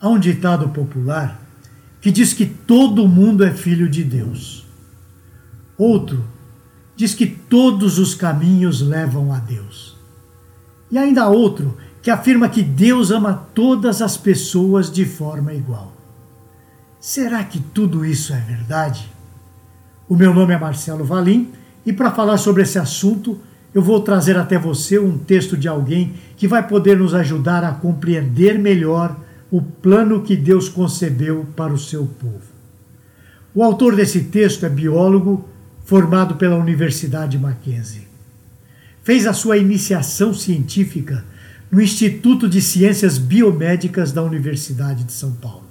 Há um ditado popular que diz que todo mundo é filho de Deus. Outro diz que todos os caminhos levam a Deus. E ainda há outro que afirma que Deus ama todas as pessoas de forma igual. Será que tudo isso é verdade? O meu nome é Marcelo Valim e para falar sobre esse assunto, eu vou trazer até você um texto de alguém que vai poder nos ajudar a compreender melhor o plano que Deus concebeu para o seu povo. O autor desse texto é biólogo formado pela Universidade Mackenzie. Fez a sua iniciação científica no Instituto de Ciências Biomédicas da Universidade de São Paulo.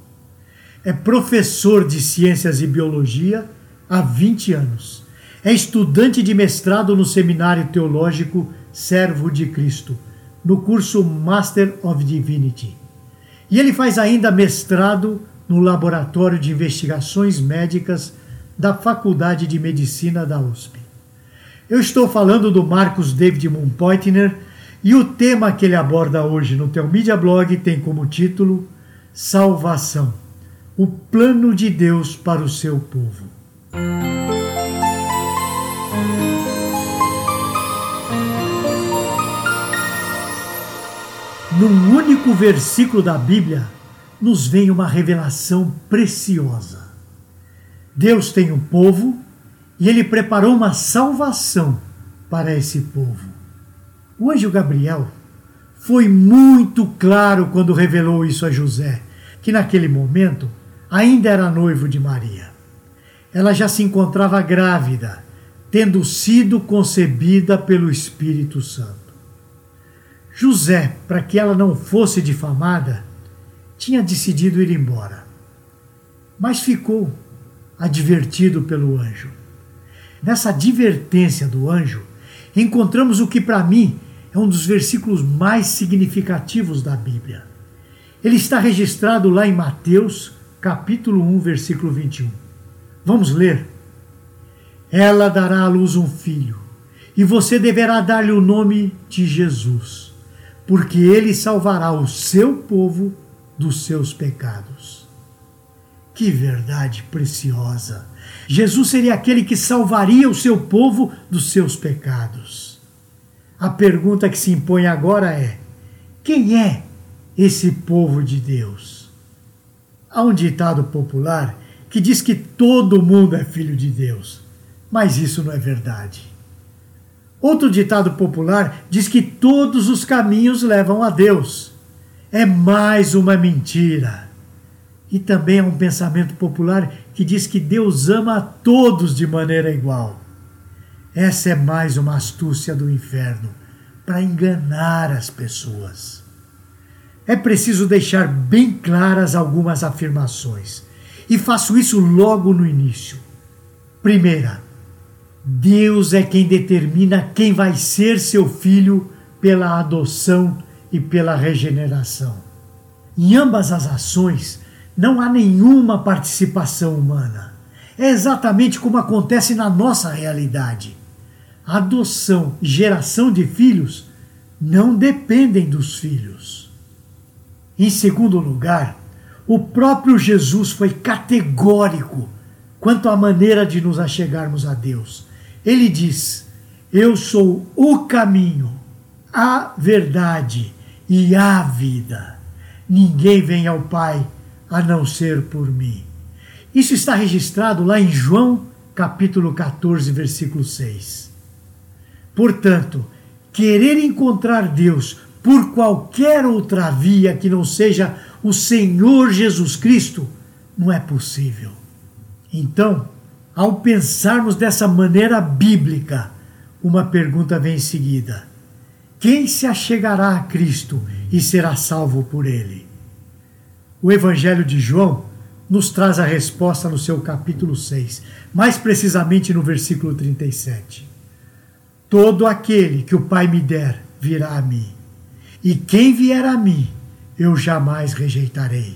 É professor de Ciências e Biologia há 20 anos. É estudante de mestrado no Seminário Teológico Servo de Cristo, no curso Master of Divinity e ele faz ainda mestrado no Laboratório de Investigações Médicas da Faculdade de Medicina da USP. Eu estou falando do Marcos David Mumpoitner e o tema que ele aborda hoje no Teu Media Blog tem como título Salvação, o plano de Deus para o seu povo. Num único versículo da Bíblia, nos vem uma revelação preciosa. Deus tem um povo e ele preparou uma salvação para esse povo. O anjo Gabriel foi muito claro quando revelou isso a José, que naquele momento ainda era noivo de Maria. Ela já se encontrava grávida, tendo sido concebida pelo Espírito Santo. José, para que ela não fosse difamada, tinha decidido ir embora. Mas ficou advertido pelo anjo. Nessa advertência do anjo, encontramos o que para mim é um dos versículos mais significativos da Bíblia. Ele está registrado lá em Mateus, capítulo 1, versículo 21. Vamos ler. Ela dará à luz um filho, e você deverá dar-lhe o nome de Jesus porque ele salvará o seu povo dos seus pecados. Que verdade preciosa! Jesus seria aquele que salvaria o seu povo dos seus pecados. A pergunta que se impõe agora é: quem é esse povo de Deus? Há um ditado popular que diz que todo mundo é filho de Deus, mas isso não é verdade. Outro ditado popular diz que todos os caminhos levam a Deus. É mais uma mentira. E também há um pensamento popular que diz que Deus ama a todos de maneira igual. Essa é mais uma astúcia do inferno para enganar as pessoas. É preciso deixar bem claras algumas afirmações. E faço isso logo no início. Primeira, Deus é quem determina quem vai ser seu filho pela adoção e pela regeneração. Em ambas as ações, não há nenhuma participação humana. É exatamente como acontece na nossa realidade. adoção e geração de filhos não dependem dos filhos. Em segundo lugar, o próprio Jesus foi categórico quanto à maneira de nos achegarmos a Deus. Ele diz: Eu sou o caminho, a verdade e a vida. Ninguém vem ao Pai a não ser por mim. Isso está registrado lá em João, capítulo 14, versículo 6. Portanto, querer encontrar Deus por qualquer outra via que não seja o Senhor Jesus Cristo não é possível. Então, ao pensarmos dessa maneira bíblica, uma pergunta vem em seguida: quem se achegará a Cristo e será salvo por ele? O Evangelho de João nos traz a resposta no seu capítulo 6, mais precisamente no versículo 37. Todo aquele que o Pai me der virá a mim, e quem vier a mim eu jamais rejeitarei.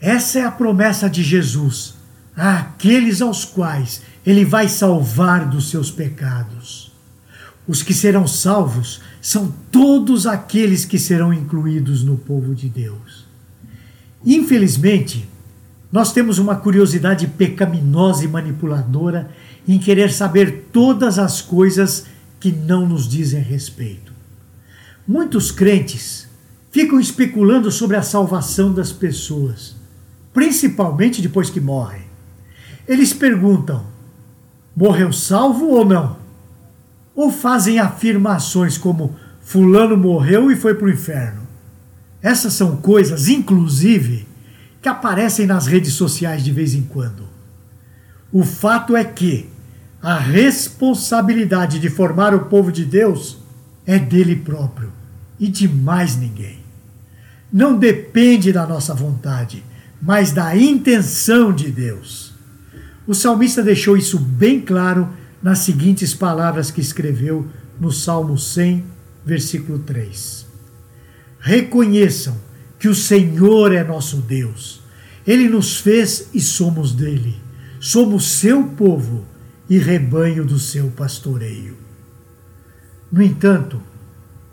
Essa é a promessa de Jesus àqueles aos quais ele vai salvar dos seus pecados. Os que serão salvos são todos aqueles que serão incluídos no povo de Deus. Infelizmente, nós temos uma curiosidade pecaminosa e manipuladora em querer saber todas as coisas que não nos dizem respeito. Muitos crentes ficam especulando sobre a salvação das pessoas, principalmente depois que morrem. Eles perguntam: morreu salvo ou não? Ou fazem afirmações como Fulano morreu e foi para o inferno. Essas são coisas, inclusive, que aparecem nas redes sociais de vez em quando. O fato é que a responsabilidade de formar o povo de Deus é dele próprio e de mais ninguém. Não depende da nossa vontade, mas da intenção de Deus. O salmista deixou isso bem claro nas seguintes palavras que escreveu no Salmo 100, versículo 3. Reconheçam que o Senhor é nosso Deus. Ele nos fez e somos dele. Somos seu povo e rebanho do seu pastoreio. No entanto,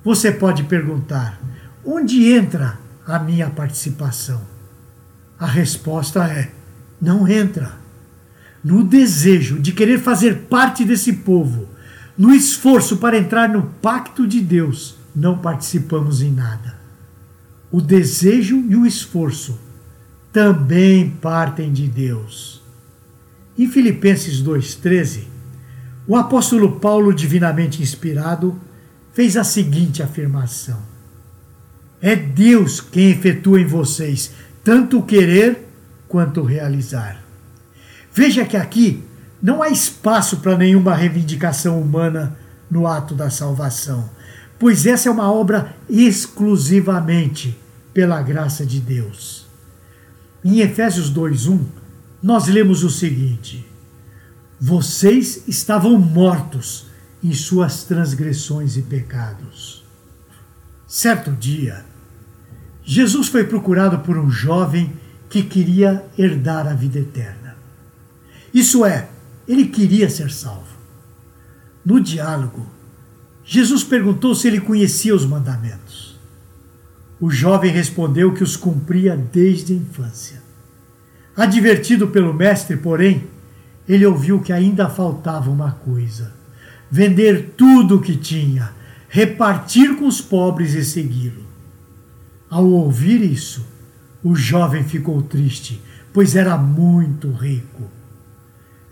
você pode perguntar: onde entra a minha participação? A resposta é: não entra. No desejo de querer fazer parte desse povo, no esforço para entrar no pacto de Deus, não participamos em nada. O desejo e o esforço também partem de Deus. Em Filipenses 2,13, o apóstolo Paulo, divinamente inspirado, fez a seguinte afirmação: É Deus quem efetua em vocês tanto o querer quanto o realizar. Veja que aqui não há espaço para nenhuma reivindicação humana no ato da salvação, pois essa é uma obra exclusivamente pela graça de Deus. Em Efésios 2:1, nós lemos o seguinte: Vocês estavam mortos em suas transgressões e pecados. Certo dia, Jesus foi procurado por um jovem que queria herdar a vida eterna. Isso é, ele queria ser salvo. No diálogo, Jesus perguntou se ele conhecia os mandamentos. O jovem respondeu que os cumpria desde a infância. Advertido pelo mestre, porém, ele ouviu que ainda faltava uma coisa: vender tudo o que tinha, repartir com os pobres e segui-lo. Ao ouvir isso, o jovem ficou triste, pois era muito rico.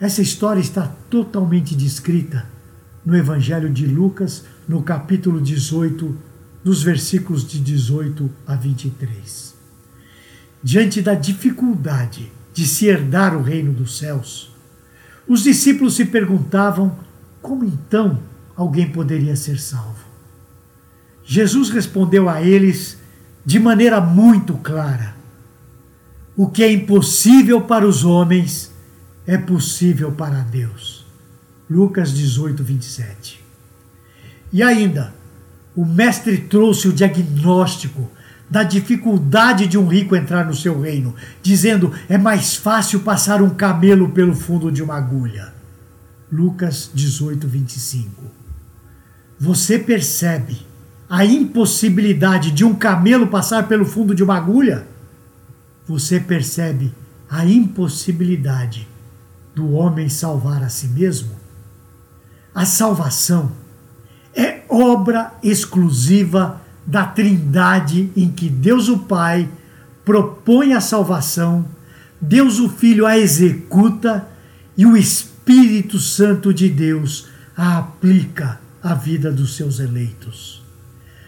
Essa história está totalmente descrita no Evangelho de Lucas, no capítulo 18, dos versículos de 18 a 23. Diante da dificuldade de se herdar o reino dos céus, os discípulos se perguntavam como então alguém poderia ser salvo. Jesus respondeu a eles de maneira muito clara: O que é impossível para os homens é possível para Deus. Lucas 18, 27. E ainda, o mestre trouxe o diagnóstico da dificuldade de um rico entrar no seu reino, dizendo: é mais fácil passar um camelo pelo fundo de uma agulha. Lucas 18, 25. Você percebe a impossibilidade de um camelo passar pelo fundo de uma agulha? Você percebe a impossibilidade do homem salvar a si mesmo? A salvação é obra exclusiva da Trindade em que Deus o Pai propõe a salvação, Deus o Filho a executa e o Espírito Santo de Deus a aplica à vida dos seus eleitos.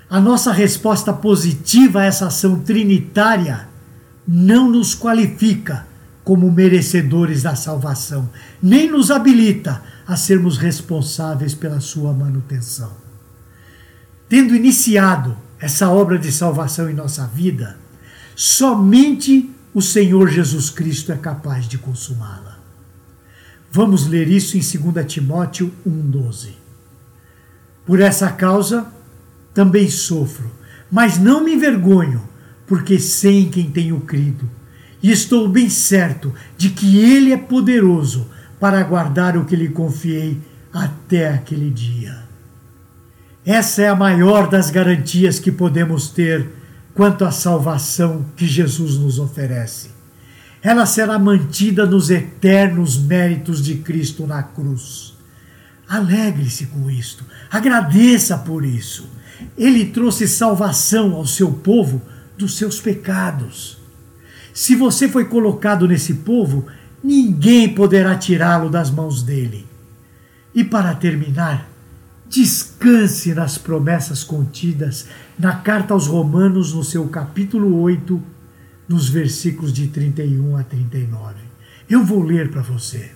A nossa resposta positiva a essa ação trinitária não nos qualifica como merecedores da salvação, nem nos habilita a sermos responsáveis pela sua manutenção. Tendo iniciado essa obra de salvação em nossa vida, somente o Senhor Jesus Cristo é capaz de consumá-la. Vamos ler isso em 2 Timóteo 1,12. Por essa causa também sofro, mas não me envergonho, porque sei em quem tenho crido e estou bem certo de que Ele é poderoso para guardar o que lhe confiei até aquele dia. Essa é a maior das garantias que podemos ter quanto à salvação que Jesus nos oferece. Ela será mantida nos eternos méritos de Cristo na cruz. Alegre-se com isto, agradeça por isso. Ele trouxe salvação ao seu povo dos seus pecados. Se você foi colocado nesse povo, ninguém poderá tirá-lo das mãos dele. E para terminar, descanse nas promessas contidas na carta aos Romanos, no seu capítulo 8, nos versículos de 31 a 39. Eu vou ler para você.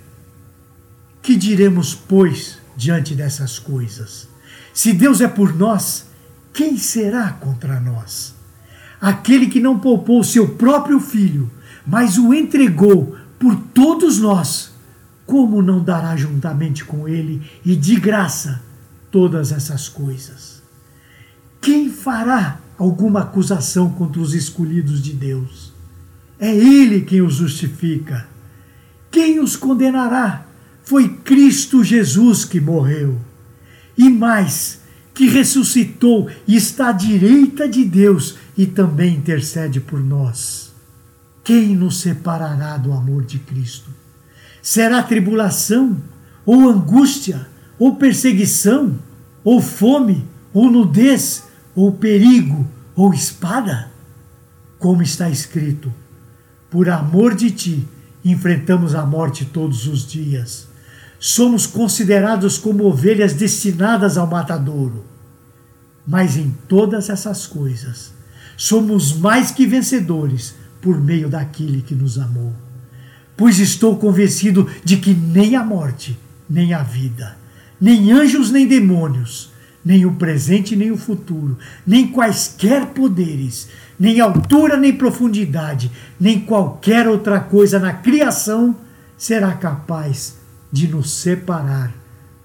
Que diremos, pois, diante dessas coisas? Se Deus é por nós, quem será contra nós? Aquele que não poupou seu próprio filho, mas o entregou por todos nós, como não dará juntamente com ele e de graça todas essas coisas? Quem fará alguma acusação contra os escolhidos de Deus? É Ele quem os justifica. Quem os condenará? Foi Cristo Jesus que morreu. E mais, que ressuscitou e está à direita de Deus e também intercede por nós. Quem nos separará do amor de Cristo? Será tribulação, ou angústia, ou perseguição, ou fome, ou nudez, ou perigo, ou espada? Como está escrito: Por amor de ti, enfrentamos a morte todos os dias. Somos considerados como ovelhas destinadas ao matadouro. Mas em todas essas coisas, somos mais que vencedores por meio daquele que nos amou. Pois estou convencido de que nem a morte, nem a vida, nem anjos nem demônios, nem o presente nem o futuro, nem quaisquer poderes, nem altura nem profundidade, nem qualquer outra coisa na criação será capaz de nos separar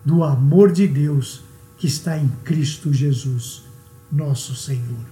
do amor de Deus que está em Cristo Jesus, nosso Senhor.